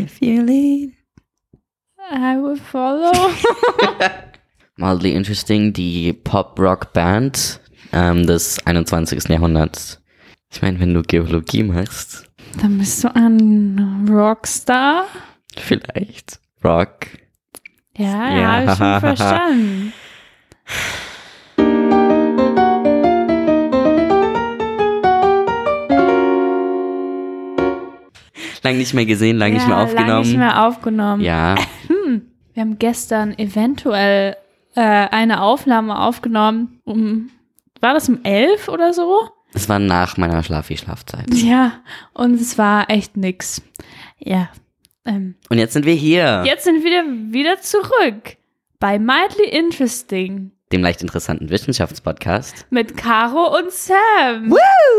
If you lead. I will follow. Mildly Interesting, die Pop-Rock-Band ähm, des 21. Jahrhunderts. Ich meine, wenn du Geologie machst, Dann bist du ein Rockstar. vielleicht Rock. Ja, Ja. ja. habe ich schon verstanden. Lang nicht mehr gesehen, lang nicht mehr ja, aufgenommen. Lang nicht mehr aufgenommen. Ja, Wir haben gestern eventuell äh, eine Aufnahme aufgenommen. Um, war das um elf oder so? es war nach meiner Schlafi-Schlafzeit. Ja, und es war echt nix. Ja. Ähm, Und jetzt sind wir hier, jetzt sind wir wieder zurück bei Mildly Interesting dem leicht interessanten Wissenschaftspodcast. mit Caro und Sam.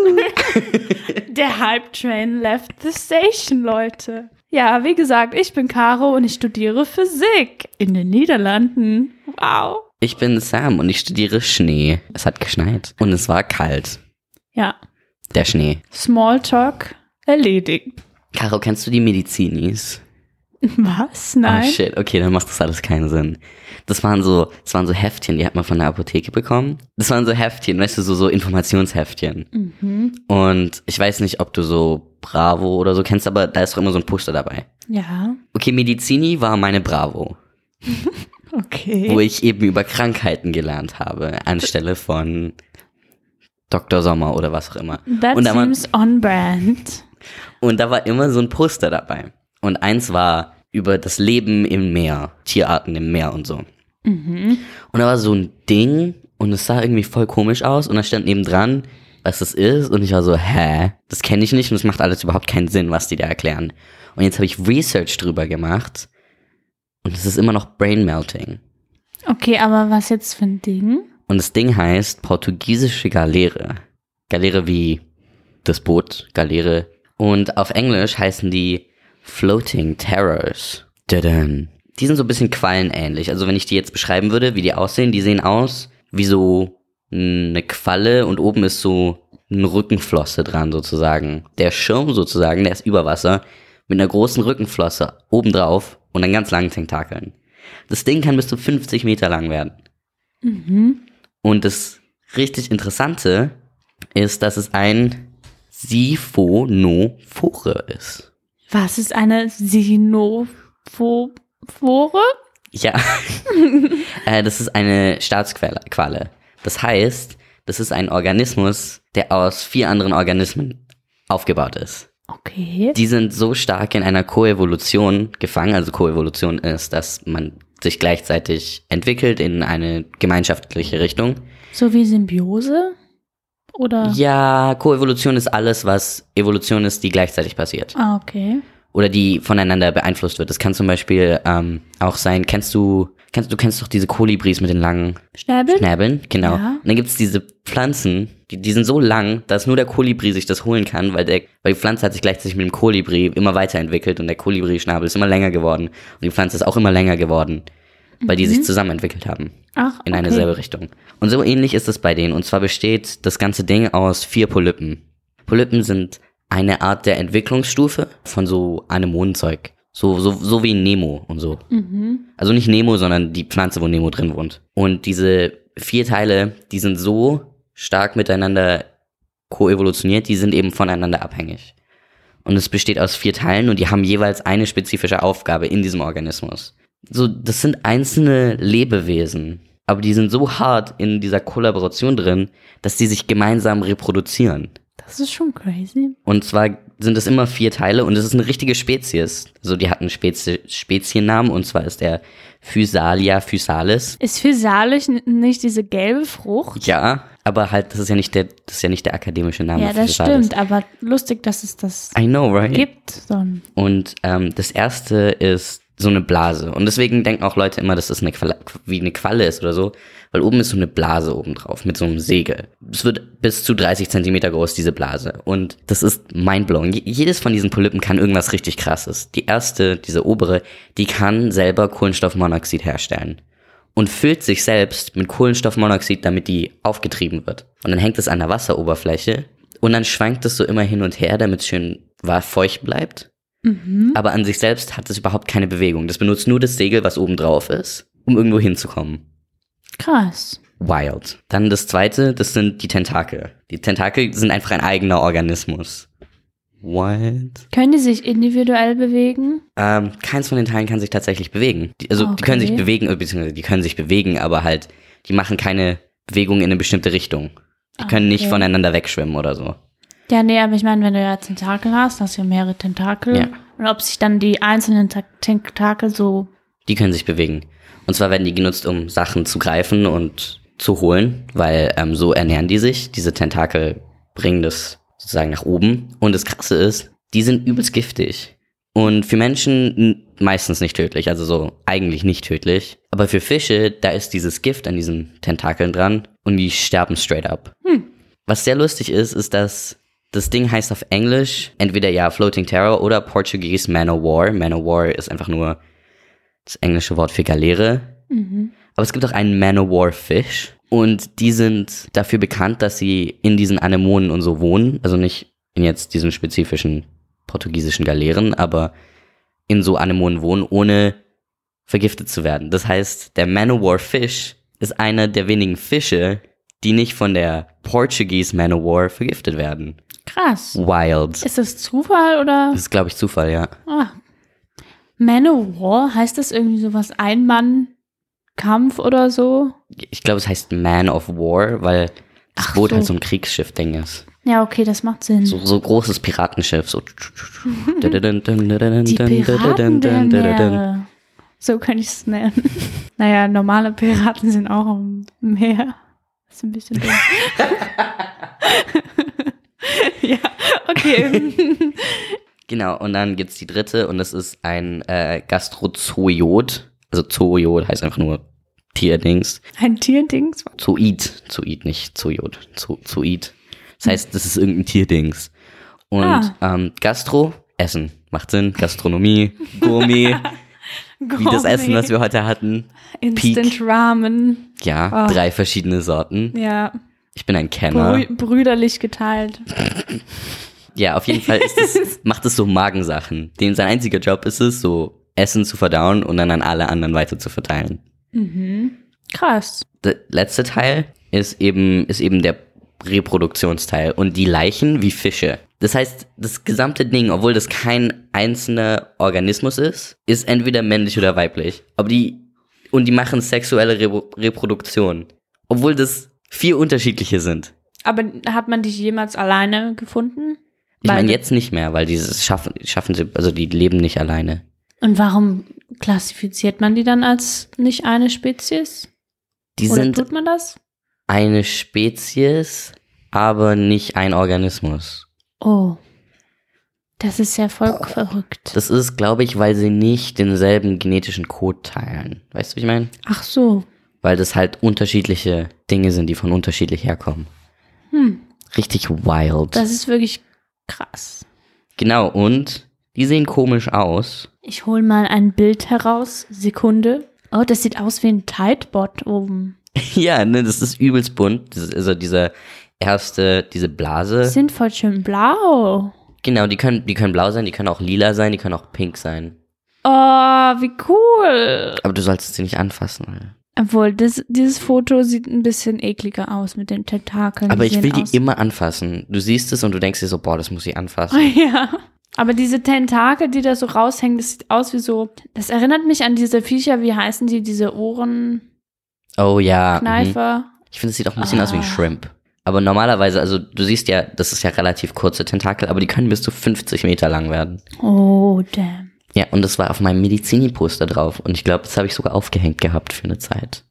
Der Hype Train left the station, Leute. Ja, wie gesagt, ich bin Caro und ich studiere Physik in den Niederlanden. Wow. Ich bin Sam und ich studiere Schnee. Es hat geschneit und es war kalt. Ja, Der Schnee. Smalltalk erledigt. Caro, kennst du die Medizinis? Was? Oh Nein. shit, okay, dann macht das alles keinen Sinn. Das waren so, das waren so Heftchen, die hat man von der Apotheke bekommen. Das waren so Heftchen, weißt du, so, so Informationsheftchen. Mhm. Und ich weiß nicht, ob du so Bravo oder so kennst, aber da ist doch immer so ein Poster dabei. Ja, Okay, Medizini war meine Bravo, okay. wo ich eben über Krankheiten gelernt habe, anstelle von Dr. Sommer oder was auch immer. That und, da seems on brand. und da war immer so ein Poster dabei. Und eins war über das Leben im Meer, Tierarten im Meer und so. Mhm. Und da war so ein Ding und es sah irgendwie voll komisch aus und da stand nebendran, was das ist und ich war so, hä, das kenne ich nicht und es macht alles überhaupt keinen Sinn, was die da erklären. Und jetzt habe ich Research drüber gemacht und es ist immer noch Brain Melting. Okay, aber was jetzt für ein Ding? Und das Ding heißt portugiesische Galeere. Galeere wie das Boot, Galeere. Und auf Englisch heißen die Floating Terrors. Dadam. Die sind so ein bisschen quallenähnlich. Also wenn ich die jetzt beschreiben würde, wie die aussehen, die sehen aus wie so eine Qualle und oben ist so eine Rückenflosse dran sozusagen. Der Schirm sozusagen, der ist über Wasser mit einer großen Rückenflosse obendrauf und dann ganz langen Tentakeln. Das Ding kann bis zu 50 Meter lang werden. Und das richtig Interessante ist, dass es ein Siphonophore ist. Was ist eine Sinophore? Ja, äh, das ist eine Staatsqualle. Qualle. Das heißt, das ist ein Organismus, der aus vier anderen Organismen aufgebaut ist. Okay. Die sind so stark in einer Koevolution gefangen. Also Koevolution ist, dass man sich gleichzeitig entwickelt in eine gemeinschaftliche Richtung. So wie Symbiose? Oder? Ja, Koevolution ist alles, was Evolution ist, die gleichzeitig passiert. Ah, okay. Oder die voneinander beeinflusst wird. Das kann zum Beispiel ähm, auch sein, kennst du, kennst du kennst doch diese Kolibris mit den langen Schnäbel? Schnäbeln? Genau. Ja. Und dann gibt's diese Pflanzen, die, die sind so lang, dass nur der Kolibri sich das holen kann, weil, der, weil die Pflanze hat sich gleichzeitig mit dem Kolibri immer weiterentwickelt und der Kolibri-Schnabel ist immer länger geworden. Und die Pflanze ist auch immer länger geworden, weil die sich zusammen entwickelt haben Ach, in eine okay. selbe Richtung. Und so ähnlich ist es bei denen. Und zwar besteht das ganze Ding aus vier Polypen. Polypen sind eine Art der Entwicklungsstufe von so Anemonenzeug. So, so, so wie Nemo und so. Also nicht Nemo, sondern die Pflanze, wo Nemo drin wohnt. Und diese vier Teile, die sind so stark miteinander koevolutioniert, die sind eben voneinander abhängig. Und es besteht aus vier Teilen und die haben jeweils eine spezifische Aufgabe in diesem Organismus. So, das sind einzelne Lebewesen, aber die sind so hart in dieser Kollaboration drin, dass die sich gemeinsam reproduzieren. Das ist schon crazy. Und zwar sind es immer vier Teile und es ist eine richtige Spezies. Also die hat einen Spezi Speziennamen und zwar ist der Physalia physalis. Ist physalis nicht diese gelbe Frucht? Ja, aber halt, das ist ja nicht der, das ist ja nicht der akademische Name. Ja, das Physalis. stimmt, aber lustig, dass es das I know, right? gibt. Dann. Und ähm, das erste ist so eine Blase. Und deswegen denken auch Leute immer, dass das eine Qualle, wie eine Qualle ist oder so, weil oben ist so eine Blase oben drauf mit so einem Segel. Es wird bis zu 30 Zentimeter groß, diese Blase. Und das ist mindblowing. Je- Jedes von diesen Polypen kann irgendwas richtig krasses. Die erste, diese obere, die kann selber Kohlenstoffmonoxid herstellen. Und füllt sich selbst mit Kohlenstoffmonoxid, damit die aufgetrieben wird. Und dann hängt es an der Wasseroberfläche und dann schwankt es so immer hin und her, damit es schön feucht bleibt. Mhm. Aber an sich selbst hat es überhaupt keine Bewegung. Das benutzt nur das Segel, was oben drauf ist, um irgendwo hinzukommen. Krass. Wild. Dann das zweite, das sind die Tentakel. Die Tentakel sind einfach ein eigener Organismus. Wild. Können die sich individuell bewegen? Ähm, keins von den Teilen kann sich tatsächlich bewegen. Die, also die Okay. können sich bewegen, äh, beziehungsweise die können sich bewegen, aber halt, die machen keine Bewegung in eine bestimmte Richtung. Die können nicht Okay. voneinander wegschwimmen oder so. Ja, nee, aber ich meine, wenn du ja Tentakel hast, hast du ja mehrere Tentakel. Ja. Und ob sich dann die einzelnen Ta- Tentakel so. Die können sich bewegen. Und zwar werden die genutzt, um Sachen zu greifen und zu holen, weil ähm, so ernähren die sich. Diese Tentakel bringen das sozusagen nach oben. Und das Krasse ist, die sind übelst giftig. Und für Menschen meistens nicht tödlich, also so eigentlich nicht tödlich. Aber für Fische, da ist dieses Gift an diesen Tentakeln dran und die sterben straight up. Was sehr lustig ist, ist, dass das Ding heißt auf Englisch entweder ja Floating Terror oder Portuguese Man o' War. Man o' War ist einfach nur das englische Wort für Galeere. Aber es gibt auch einen Man o' War Fish und die sind dafür bekannt, dass sie in diesen Anemonen und so wohnen. Also nicht in jetzt diesen spezifischen portugiesischen Galeeren, aber in so Anemonen wohnen, ohne vergiftet zu werden. Das heißt, der Man o' War Fish ist einer der wenigen Fische, die nicht von der Portuguese Man o' War vergiftet werden. Krass. Wild. Ist das Zufall oder? Das ist, glaube ich, Zufall, ja. Ah. Manowar, heißt das irgendwie sowas Ein-Mann-Kampf oder so? Ich glaube, es heißt Man of War, weil das Ach Boot so. halt so ein Kriegsschiff-Ding ist. Ja, okay, das macht Sinn. So, so großes Piratenschiff. So. Die Piraten der Meere. So kann ich es nennen. naja, normale Piraten sind auch im Meer. Das ist ein bisschen dumm. ja, okay. Genau, und dann gibt's die dritte und das ist ein äh, Gastrozoiod. Also Zoiod heißt einfach nur Tierdings. Ein Tierdings. Zoid. Zoid, nicht Zoiod. Zo Zoid. Das heißt, das ist irgendein Tierdings. Und Ah. ähm, Gastro, Essen. Macht Sinn. Gastronomie, Gourmet, wie das Essen, was wir heute hatten. Instant Peak. Ramen. Ja, Ah. drei verschiedene Sorten. Ja, Ich bin ein Kenner. brü brüderlich geteilt. Ja, auf jeden Fall es, macht es so Magensachen. Dem sein einziger Job ist es, so Essen zu verdauen und dann an alle anderen weiter zu verteilen. Krass. Der letzte Teil ist eben, ist eben der Reproduktionsteil und die Leichen wie Fische. Das heißt, das gesamte Ding, obwohl das kein einzelner Organismus ist, ist entweder männlich oder weiblich. Aber die, und die machen sexuelle Re Reproduktion. Obwohl das vier unterschiedliche sind. Aber hat man dich jemals alleine gefunden? Ich meine jetzt nicht mehr, weil dieses schaffen, schaffen sie, also die leben nicht alleine. Und warum klassifiziert man die dann als nicht eine Spezies? Die Oder sind tut man das? eine Spezies, aber nicht ein Organismus. Oh. Das ist ja voll verrückt. Das ist, glaube ich, weil sie nicht denselben genetischen Code teilen. Weißt du, wie ich meine? Ach so. Weil das halt unterschiedliche Dinge sind, die von unterschiedlich herkommen. Richtig wild. Das ist wirklich krass. genau, und die sehen komisch aus. Ich hol mal ein Bild heraus. Sekunde. Oh, das sieht aus wie ein Tidebot oben. ja, ne, das ist übelst bunt. Das ist also dieser erste, diese Blase. Sind voll schön blau. Genau, die können, die können blau sein, die können auch lila sein, die können auch pink sein. Oh, wie cool. Aber du solltest sie nicht anfassen. Obwohl, das, dieses Foto sieht ein bisschen ekliger aus mit den Tentakeln. Aber ich will die aus- immer anfassen. Du siehst es und du denkst dir so, boah, das muss ich anfassen. Ja. Aber diese Tentakel, die da so raushängen, das sieht aus wie so. Das erinnert mich an diese Viecher, wie heißen die, diese Ohrenkneifer. Oh ja. Mhm. Ich finde, es sieht auch ein bisschen aus wie ein Ah. Shrimp. Aber normalerweise, also du siehst ja, das ist ja relativ kurze Tentakel, aber die können bis zu 50 Meter lang werden. Oh, damn. Ja, und das war auf meinem Medizini-Poster drauf. Und ich glaube, das habe ich sogar aufgehängt gehabt für eine Zeit.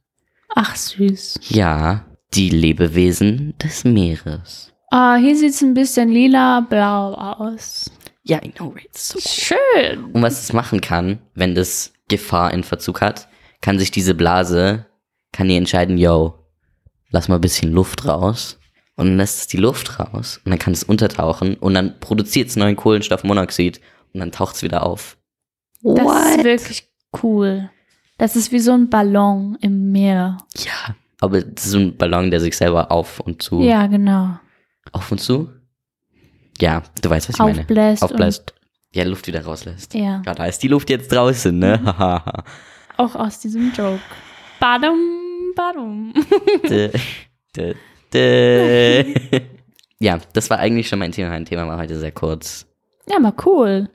Ach, süß. Ja, die Lebewesen des Meeres. Ah, hier sieht es ein bisschen lila-blau aus. Ja, I know, right? So. Schön. Und was es machen kann, wenn das Gefahr in Verzug hat, kann sich diese Blase, kann die entscheiden, yo, lass mal ein bisschen Luft raus. Und dann lässt es die Luft raus und dann kann es untertauchen und dann produziert es neuen Kohlenstoffmonoxid und dann taucht es wieder auf. Das ist wirklich cool. Das ist wie so ein Ballon im Meer. Ja, aber das ist so ein Ballon, der sich selber auf und zu. Ja, genau. Auf und zu? Ja, du weißt, was ich meine. Aufbläst. Aufbläst. ja, Luft wieder rauslässt. Ja. Ja, da ist die Luft jetzt draußen, ne? Hahaha. Auch aus diesem Joke. Badum, badum. Dä, dä, dä. ja, das war eigentlich schon mein Thema. Mein Thema war heute sehr kurz. Ja, mal cool.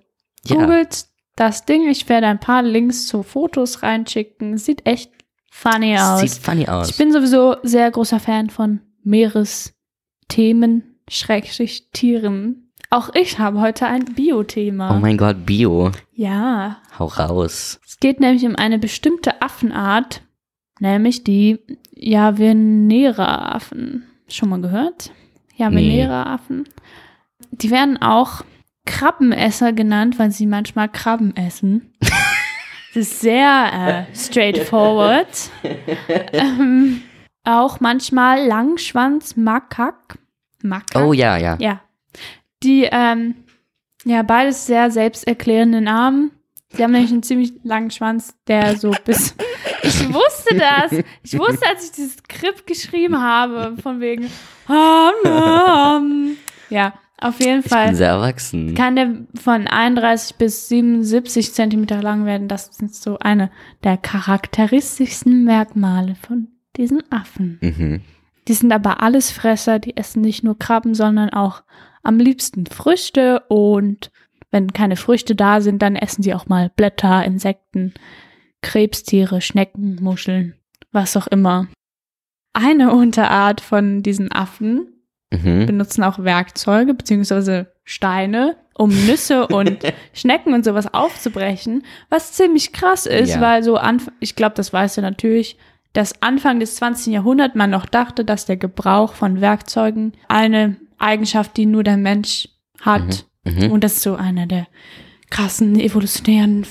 Ja. Googelt das Ding. Ich werde ein paar Links zu Fotos reinschicken. Sieht echt funny aus. Sieht funny aus. Ich bin sowieso sehr großer Fan von Meeresthemen, Schrägstrich Tieren. Auch ich habe heute ein Bio-Thema. oh mein Gott, Bio. ja, Hau raus. es geht nämlich um eine bestimmte Affenart, nämlich die Javanera-Affen. Schon mal gehört? Javanera-Affen. Die werden auch Krabbenesser genannt, weil sie manchmal Krabben essen. Das ist sehr äh, straightforward. ähm, auch manchmal Langschwanz-Makak. Makak. Oh ja, ja. Ja. Die, ähm, ja, beides sehr selbsterklärende Namen. Sie haben nämlich einen ziemlich langen Schwanz, der so bis. Ich wusste das. Ich wusste, als ich dieses Skript geschrieben habe, von wegen. Ja, auf jeden Ich bin Fall sehr erwachsen. kann der von 31 bis 77 Zentimeter lang werden. Das sind so eine der charakteristischsten Merkmale von diesen Affen. Mhm. Die sind aber Allesfresser, die essen nicht nur Krabben, sondern auch am liebsten Früchte und wenn keine Früchte da sind, dann essen sie auch mal Blätter, Insekten, Krebstiere, Schnecken, Muscheln, was auch immer. Eine Unterart von diesen Affen Mhm. benutzen auch Werkzeuge bzw. Steine, um Nüsse und Schnecken und sowas aufzubrechen, was ziemlich krass ist, Ja. weil so Anf ich glaube, das weißt du natürlich, dass Anfang des 20. Jahrhunderts man noch dachte, dass der Gebrauch von Werkzeugen eine Eigenschaft, die nur der Mensch hat. Mhm. Und das ist so eine der krassen evolutionären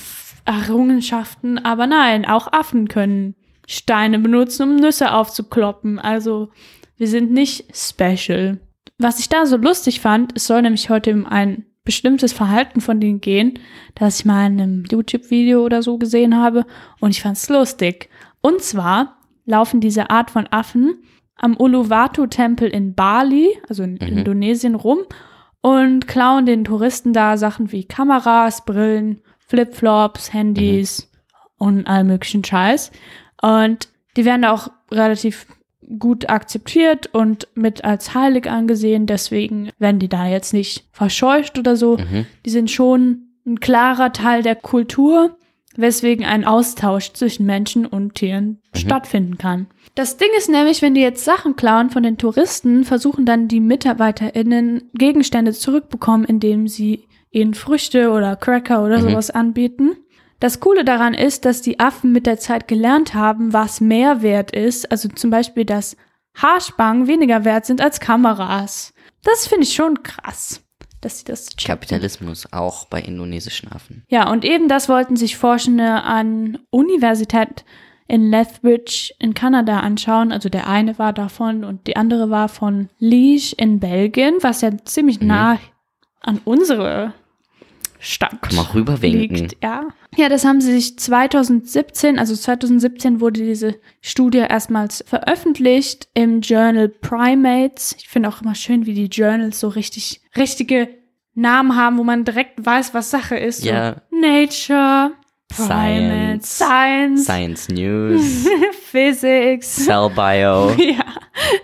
Errungenschaften. Aber nein, auch Affen können Steine benutzen, um Nüsse aufzukloppen. Also wir sind nicht special. Was ich da so lustig fand, es soll nämlich heute um ein bestimmtes Verhalten von denen gehen, das ich mal in einem YouTube-Video oder so gesehen habe und ich fand es lustig. Und zwar laufen diese Art von Affen am Uluwatu-Tempel in Bali, also in Mhm. Indonesien, rum und klauen den Touristen da Sachen wie Kameras, Brillen, Flipflops, Handys und all möglichen Scheiß. Und die werden da auch relativ gut akzeptiert und mit als heilig angesehen. Deswegen werden die da jetzt nicht verscheucht oder so. Mhm. Die sind schon ein klarer Teil der Kultur, weswegen ein Austausch zwischen Menschen und Tieren stattfinden kann. Das Ding ist nämlich, wenn die jetzt Sachen klauen von den Touristen, versuchen dann die MitarbeiterInnen Gegenstände zurückbekommen, indem sie ihnen Früchte oder Cracker oder Mhm. sowas anbieten. Das Coole daran ist, dass die Affen mit der Zeit gelernt haben, was mehr wert ist. Also zum Beispiel, dass Haarspangen weniger wert sind als Kameras. Das finde ich schon krass, dass sie das checken. Kapitalismus auch bei indonesischen Affen. Ja, und eben das wollten sich Forschende an Universität in Lethbridge in Kanada anschauen. Also der eine war davon und die andere war von Liege in Belgien, was ja ziemlich Mhm. nah an unsere Stadt Kann man rüberwinken. liegt. Ja. ja, das haben sie sich 2017, also 2017 wurde diese Studie erstmals veröffentlicht im Journal Primates. Ich finde auch immer schön, wie die Journals so richtig, richtige Namen haben, wo man direkt weiß, was Sache ist. Ja. So Nature, Primates, Science, Science News, Physics. Cell Bio. Ja,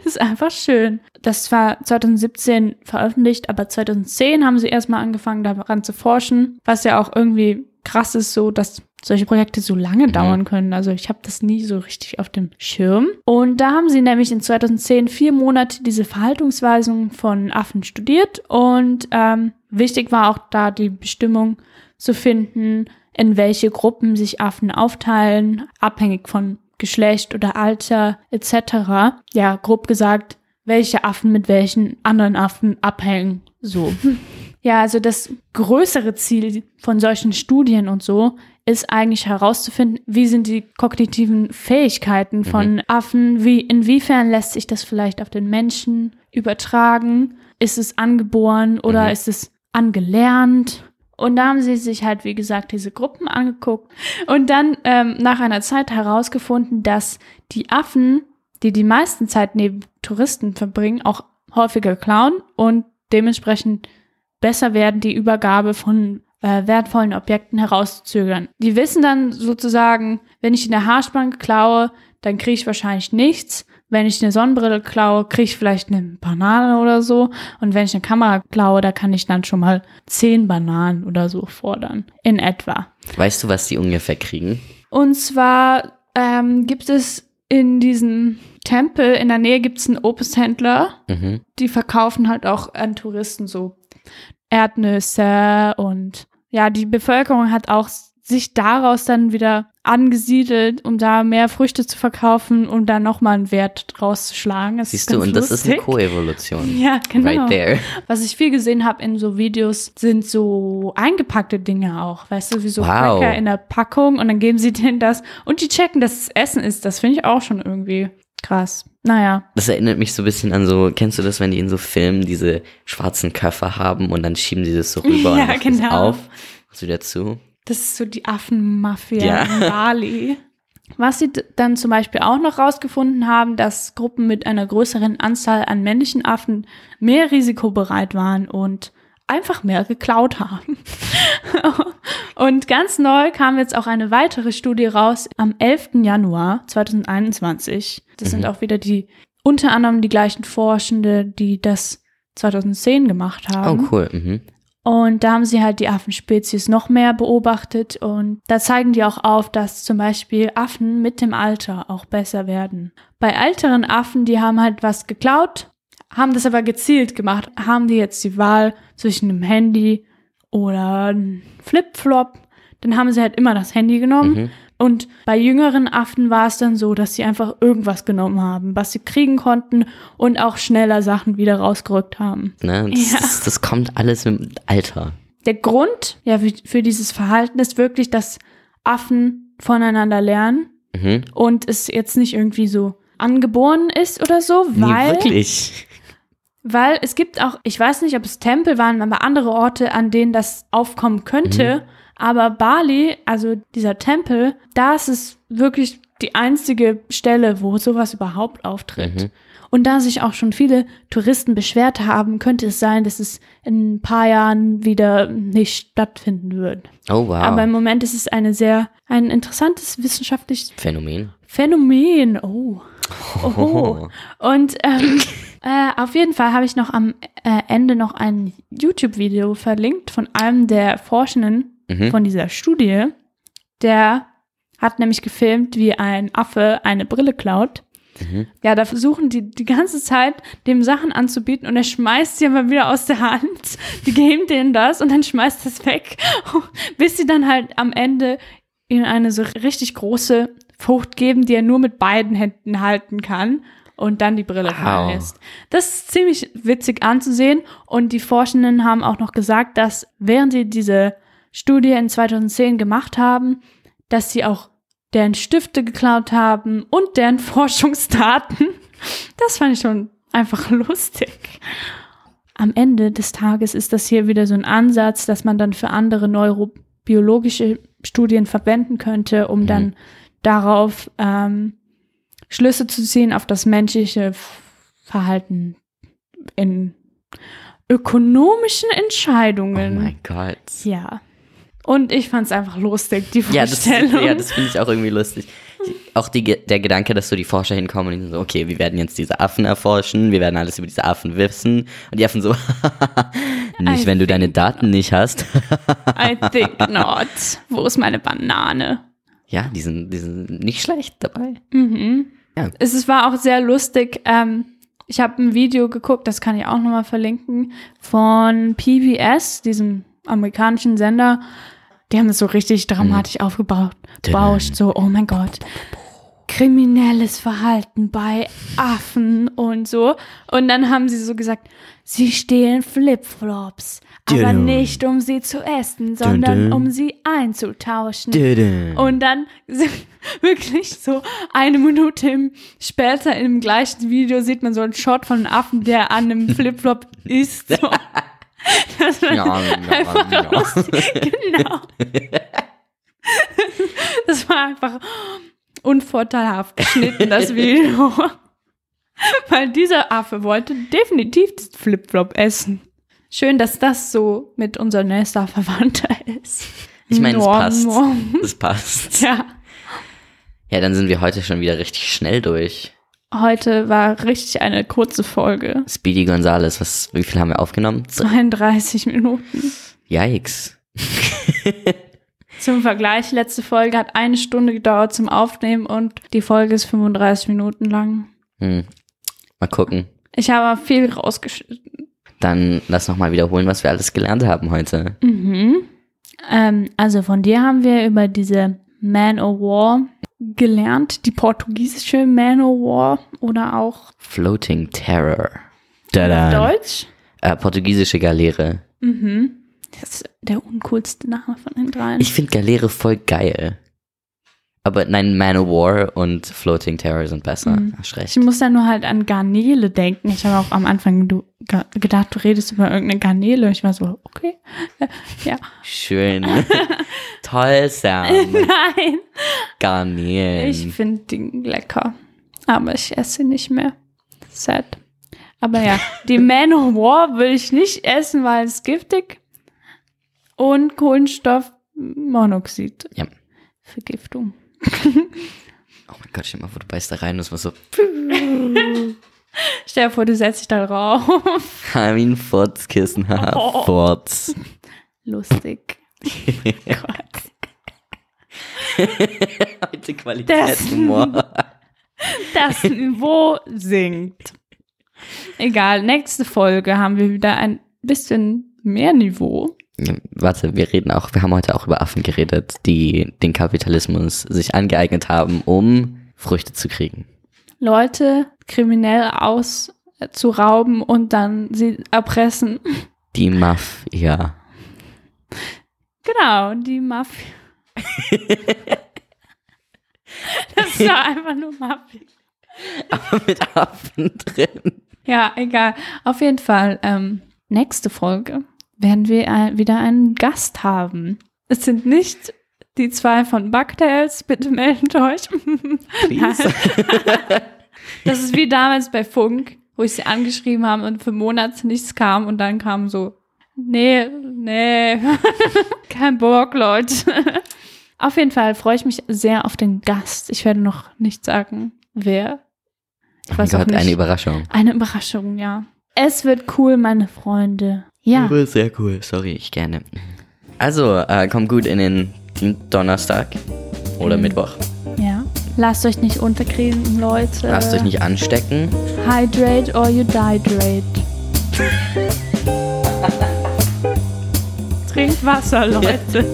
das ist einfach schön. Das war 2017 veröffentlicht, aber 2010 haben sie erstmal angefangen, daran zu forschen, was ja auch irgendwie krass ist, so dass solche Projekte so lange dauern können. Also ich habe das nie so richtig auf dem Schirm. Und da haben sie nämlich in 2010 vier Monate diese Verhaltensweisung von Affen studiert und ähm, wichtig war auch da die Bestimmung zu finden, in welche Gruppen sich Affen aufteilen, abhängig von Geschlecht oder Alter etc. Ja, grob gesagt, welche Affen mit welchen anderen Affen abhängen. So. Ja, also das größere Ziel von solchen Studien und so ist eigentlich herauszufinden, wie sind die kognitiven Fähigkeiten von Affen, wie inwiefern lässt sich das vielleicht auf den Menschen übertragen? Ist es angeboren oder Mhm. ist es angelernt? Und da haben sie sich halt, wie gesagt, diese Gruppen angeguckt und dann ähm, nach einer Zeit herausgefunden, dass die Affen, die die meisten Zeit neben Touristen verbringen, auch häufiger klauen und dementsprechend besser werden die Übergabe von äh, wertvollen Objekten herauszuzögern. Die wissen dann sozusagen, wenn ich eine Haarspange klaue, dann kriege ich wahrscheinlich nichts. Wenn ich eine Sonnenbrille klaue, kriege ich vielleicht eine Banane oder so. Und wenn ich eine Kamera klaue, da kann ich dann schon mal zehn Bananen oder so fordern. In etwa. Weißt du, was die ungefähr kriegen? Und zwar ähm, gibt es in diesem Tempel in der Nähe gibt es einen Obsthändler. Mhm. Die verkaufen halt auch an Touristen so Erdnüsse und ja, die Bevölkerung hat auch sich daraus dann wieder angesiedelt, um da mehr Früchte zu verkaufen und dann nochmal einen Wert draus zu schlagen. Das Siehst du, und das ist eine lustig. Koevolution. Ja, genau. Right there. Was ich viel gesehen habe in so Videos, sind so eingepackte Dinge auch. Weißt du, wie so Wow. Cracker in der Packung und dann geben sie denen das und die checken, dass es Essen ist. Das finde ich auch schon irgendwie krass. Naja. Das erinnert mich so ein bisschen an so, kennst du das, wenn die in so Filmen diese schwarzen Köffer haben und dann schieben die das so rüber Ja, und machen das genau. auf, wieder zu. Das ist so die Affenmafia Ja. in Bali. Was sie dann zum Beispiel auch noch rausgefunden haben, dass Gruppen mit einer größeren Anzahl an männlichen Affen mehr risikobereit waren und einfach mehr geklaut haben. und ganz neu kam jetzt auch eine weitere Studie raus am 11. Januar 2021. Das sind auch wieder die, unter anderem die gleichen Forschende, die das 2010 gemacht haben. Oh, cool. Mhm. Und da haben sie halt die Affenspezies noch mehr beobachtet und da zeigen die auch auf, dass zum Beispiel Affen mit dem Alter auch besser werden. Bei älteren Affen, die haben halt was geklaut, haben das aber gezielt gemacht, haben die jetzt die Wahl zwischen einem Handy oder einem Flipflop, dann haben sie halt immer das Handy genommen. Mhm. Und bei jüngeren Affen war es dann so, dass sie einfach irgendwas genommen haben, was sie kriegen konnten und auch schneller Sachen wieder rausgerückt haben. Ne? Das, Ja. das, das kommt alles dem Alter. Der Grund ja, für, für dieses Verhalten ist wirklich, dass Affen voneinander lernen Mhm. und es jetzt nicht irgendwie so angeboren ist oder so, Nee, weil, wirklich. weil es gibt auch, ich weiß nicht, ob es Tempel waren, aber andere Orte, an denen das aufkommen könnte. Aber Bali, also dieser Tempel, da ist es wirklich die einzige Stelle, wo sowas überhaupt auftritt. Mhm. Und da sich auch schon viele Touristen beschwert haben, könnte es sein, dass es in ein paar Jahren wieder nicht stattfinden wird. Oh, wow. Aber im Moment ist es eine sehr, ein interessantes wissenschaftliches Phänomen. Phänomen. Oh. Oho. Und ähm, äh, auf jeden Fall habe ich noch am äh, Ende noch ein YouTube-Video verlinkt von einem der Forschenden Mhm. von dieser Studie. Der hat nämlich gefilmt, wie ein Affe eine Brille klaut. Mhm. Ja, da versuchen die die ganze Zeit, dem Sachen anzubieten und er schmeißt sie aber wieder aus der Hand. Die geben denen das und dann schmeißt es weg, bis sie dann halt am Ende ihm eine so richtig große Frucht geben, die er nur mit beiden Händen halten kann und dann die Brille fallen lässt. Das ist ziemlich witzig anzusehen und die Forschenden haben auch noch gesagt, dass während sie diese Studie in 2010 gemacht haben, dass sie auch deren Stifte geklaut haben und deren Forschungsdaten. Das fand ich schon einfach lustig. Am Ende des Tages ist das hier wieder so ein Ansatz, dass man dann für andere neurobiologische Studien verwenden könnte, um dann darauf ähm, Schlüsse zu ziehen auf das menschliche Verhalten in ökonomischen Oh Entscheidungen. mein Gott. Ja. Und ich fand es einfach lustig, die Ja, das, Vorstellung. ja, das finde ich auch irgendwie lustig. Auch die, der Gedanke, dass so die Forscher hinkommen und die so, okay, wir werden jetzt diese Affen erforschen, wir werden alles über diese Affen wissen. Und die Affen so, nicht, I wenn du deine Daten nicht hast. I think not. Wo ist meine Banane? ja, die sind, die sind nicht schlecht dabei. Mhm. Ja. Es es war auch sehr lustig. Ähm, ich habe ein Video geguckt, das kann ich auch nochmal verlinken, von PBS, diesem amerikanischen Sender. Die haben das so richtig dramatisch aufgebaut. Bauscht, so, oh mein Gott. Kriminelles Verhalten bei Affen und so. Und dann haben sie so gesagt, sie stehlen Flipflops, aber nicht um sie zu essen, sondern um sie einzutauschen. Und dann wirklich so eine Minute im, später im gleichen Video sieht man so einen Shot von einem Affen, der an einem Flipflop ist. So. Das war Ja, einfach ja, lustig. Genau. Das war einfach unvorteilhaft geschnitten, das Video. Weil dieser Affe wollte definitiv das Flipflop essen. Schön, dass das so mit unser nächster Verwandter ist. Ich meine, es passt. Es passt. Ja. Ja, dann sind wir heute schon wieder richtig schnell durch. Heute war richtig eine kurze Folge. Speedy Gonzales, was, wie viel haben wir aufgenommen? 32 Minuten. Yikes. Zum Vergleich, letzte Folge hat eine Stunde gedauert zum Aufnehmen und die Folge ist 35 Minuten lang. Hm. Mal gucken. Ich habe viel rausgeschnitten. Dann lass noch mal wiederholen, was wir alles gelernt haben heute. Mhm. Ähm, also von dir haben wir über diese Man o' War gelernt, die portugiesische Man o' War oder auch Floating Terror. Tada. Deutsch. Äh, portugiesische Galeere. Mhm. Das ist der uncoolste Name von den dreien. Ich finde Galeere voll geil. Aber nein, Man of War und Floating Terror sind besser. Mhm. Hast recht. Ich muss dann nur halt an Garnele denken. Ich habe auch am Anfang du, ge- gedacht, du redest über irgendeine Garnele. Ich war so, okay. Ja. Schön. Toll, Sam. Nein. Garnelen. Ich finde die lecker. Aber ich esse sie nicht mehr. Sad. Aber ja, die Man of War will ich nicht essen, weil es giftig und Kohlenstoffmonoxid. Ja. Vergiftung. Oh mein Gott, stell mal vor, du beißt da rein und es war so, Stell dir vor, du setzt dich da drauf. ein Furzkissen. Haha, Oh. Furz. Lustig. Gott. Heute Qualitätshumor. Das Niveau sinkt. Egal, nächste Folge haben wir wieder ein bisschen mehr Niveau. Warte, wir reden auch, wir haben heute auch über Affen geredet, die den Kapitalismus sich angeeignet haben, um Früchte zu kriegen. Leute kriminell auszurauben und dann sie erpressen. Die Mafia. Genau, die Mafia. das war einfach nur Mafia. Aber mit Affen drin. Ja, egal. Auf jeden Fall, ähm, nächste Folge werden wir wieder einen Gast haben. Es sind nicht die zwei von Bugtails, bitte meldet euch. Das ist wie damals bei Funk, wo ich sie angeschrieben habe und für Monate nichts kam und dann kam so, nee, nee, kein Bock, Leute. Auf jeden Fall freue ich mich sehr auf den Gast. Ich werde noch nicht sagen, wer. Ich Oh weiß Gott, nicht. eine Überraschung. Eine Überraschung, ja. Es wird cool, meine Freunde. Ja, Sehr cool. Sorry, ich gerne. Also, äh, kommt gut in den Donnerstag oder Mhm. Mittwoch. ja. Lasst euch nicht unterkriegen, Leute. Lasst euch nicht anstecken. Hydrate or you dihydrate. Trinkt Wasser, Leute.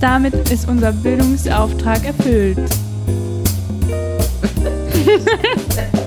Damit ist unser Bildungsauftrag erfüllt.